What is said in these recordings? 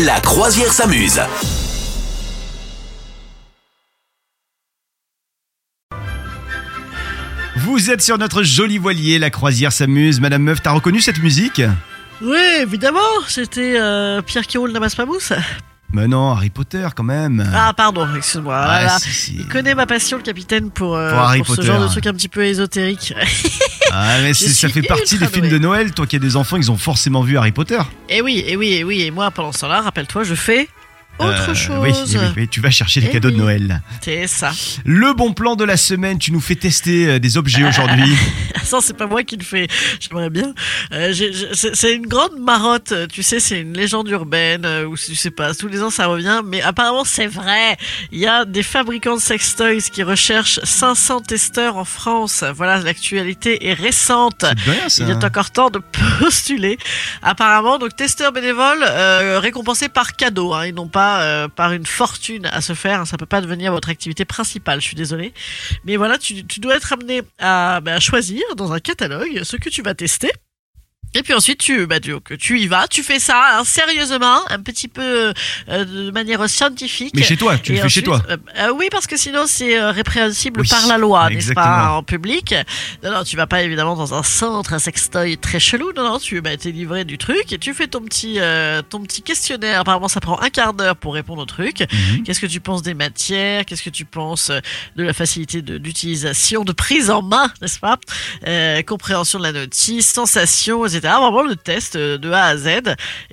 La croisière s'amuse. Vous êtes sur notre joli voilier, la croisière s'amuse. Madame Meuf, t'as reconnu cette musique? Oui, évidemment, c'était euh, Pierre qui roule n'amasse pas mousse. Mais non, Harry Potter quand même. Ah, pardon, excuse-moi. Ah, Voilà. si, si. Il connaît ma passion, le capitaine, pour, euh, Pour Harry ce Potter. genre de truc un petit peu ésotérique. Ah, mais ça fait partie des films de Noël. Toi qui as des enfants, ils ont forcément vu Harry Potter. et oui, et oui, et oui, et moi, pendant ce temps-là, rappelle-toi, je fais autre Euh, chose. Oui, oui, oui, tu vas chercher les Eh cadeaux de. Noël. C'est ça. Le bon plan de la semaine, tu nous fais tester euh, des objets aujourd'hui. Ça, c'est pas moi qui le fais. J'aimerais bien. Euh, c'est une grande marotte. Tu sais, c'est une légende urbaine ou je sais pas. Tous les ans, ça revient. Mais apparemment, c'est vrai. Il y a des fabricants de sextoys qui recherchent 500 testeurs en France. Voilà, l'actualité est récente. C'est bien ça. Il est encore temps de postuler. Apparemment, donc testeurs bénévoles récompensés par cadeau, hein, et non pas euh, par une fortune à se faire. Ça peut pas devenir votre activité principale. Je suis désolé, mais voilà, tu, dois être amené bah, à choisir dans un catalogue ce que tu vas tester. Et puis ensuite, tu, bah, tu, tu y vas, tu fais ça hein, sérieusement, un petit peu euh, de manière scientifique. Mais chez toi, tu le fais chez toi. euh, euh, oui, parce que sinon c'est euh, répréhensible Oui, par la loi, n'est-ce pas, en public. Non, non, tu vas pas évidemment dans un centre, un sextoy très chelou. Non, non, tu bah, t'es livré du truc et tu fais ton petit, euh, ton petit questionnaire. Apparemment, ça prend un quart d'heure pour répondre au truc. Mhm. Qu'est-ce que tu penses des matières? Qu'est-ce que tu penses de la facilité de- d'utilisation, de, prise en main, n'est-ce pas? Euh, Compréhension de la notice, sensation, etc. Vraiment le test euh, de A à Z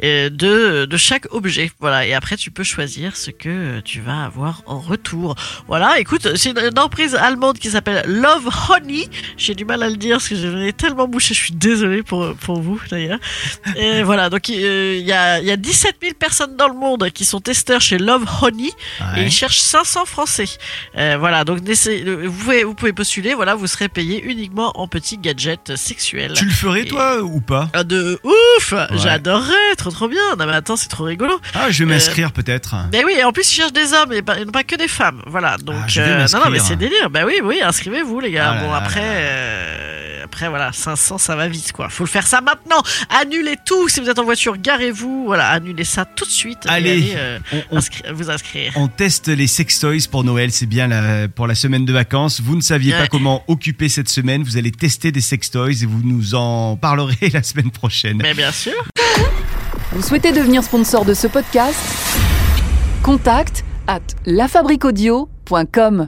euh, de, de chaque objet. Voilà. Et après, tu peux choisir ce que euh, tu vas avoir en retour. Voilà. Écoute, c'est une, une entreprise allemande qui s'appelle Love Honey. J'ai du mal à le dire parce que je l'ai tellement bouché. Je suis désolé pour, pour vous d'ailleurs. Et voilà. Donc, euh, il y, a, y a 17 000 personnes dans le monde qui sont testeurs chez Love Honey. Et ils cherchent 500 Français. Euh, voilà, donc vous pouvez, vous pouvez postuler. Voilà, vous serez payé uniquement en petits gadgets sexuels. Tu le ferais toi ou pas Ah, de ouf J'adorerais, trop trop bien. Non mais attends, c'est trop rigolo. Ah, je vais Euh, m'inscrire peut-être. Mais oui, et en plus ils cherchent des hommes et pas, et non pas que des femmes. Voilà, donc Ah, je vais euh, non non mais c'est délire. Bah oui oui, inscrivez-vous les gars. Ah bon là après là. euh, après voilà, 500 ça va vite quoi. Faut le faire ça maintenant. Annulez tout si vous êtes en voiture, garez-vous. Voilà, annulez ça tout de suite. et Allez, euh, On, inscri- vous inscrire. on teste les sextoys pour Noël, c'est bien la- pour la semaine de vacances. Vous ne saviez pas comment occuper cette semaine, vous allez tester des sextoys et vous nous en parlerez la semaine prochaine. Mais bien sûr. Vous souhaitez devenir sponsor de ce podcast? Contact à lafabriquaudio.com.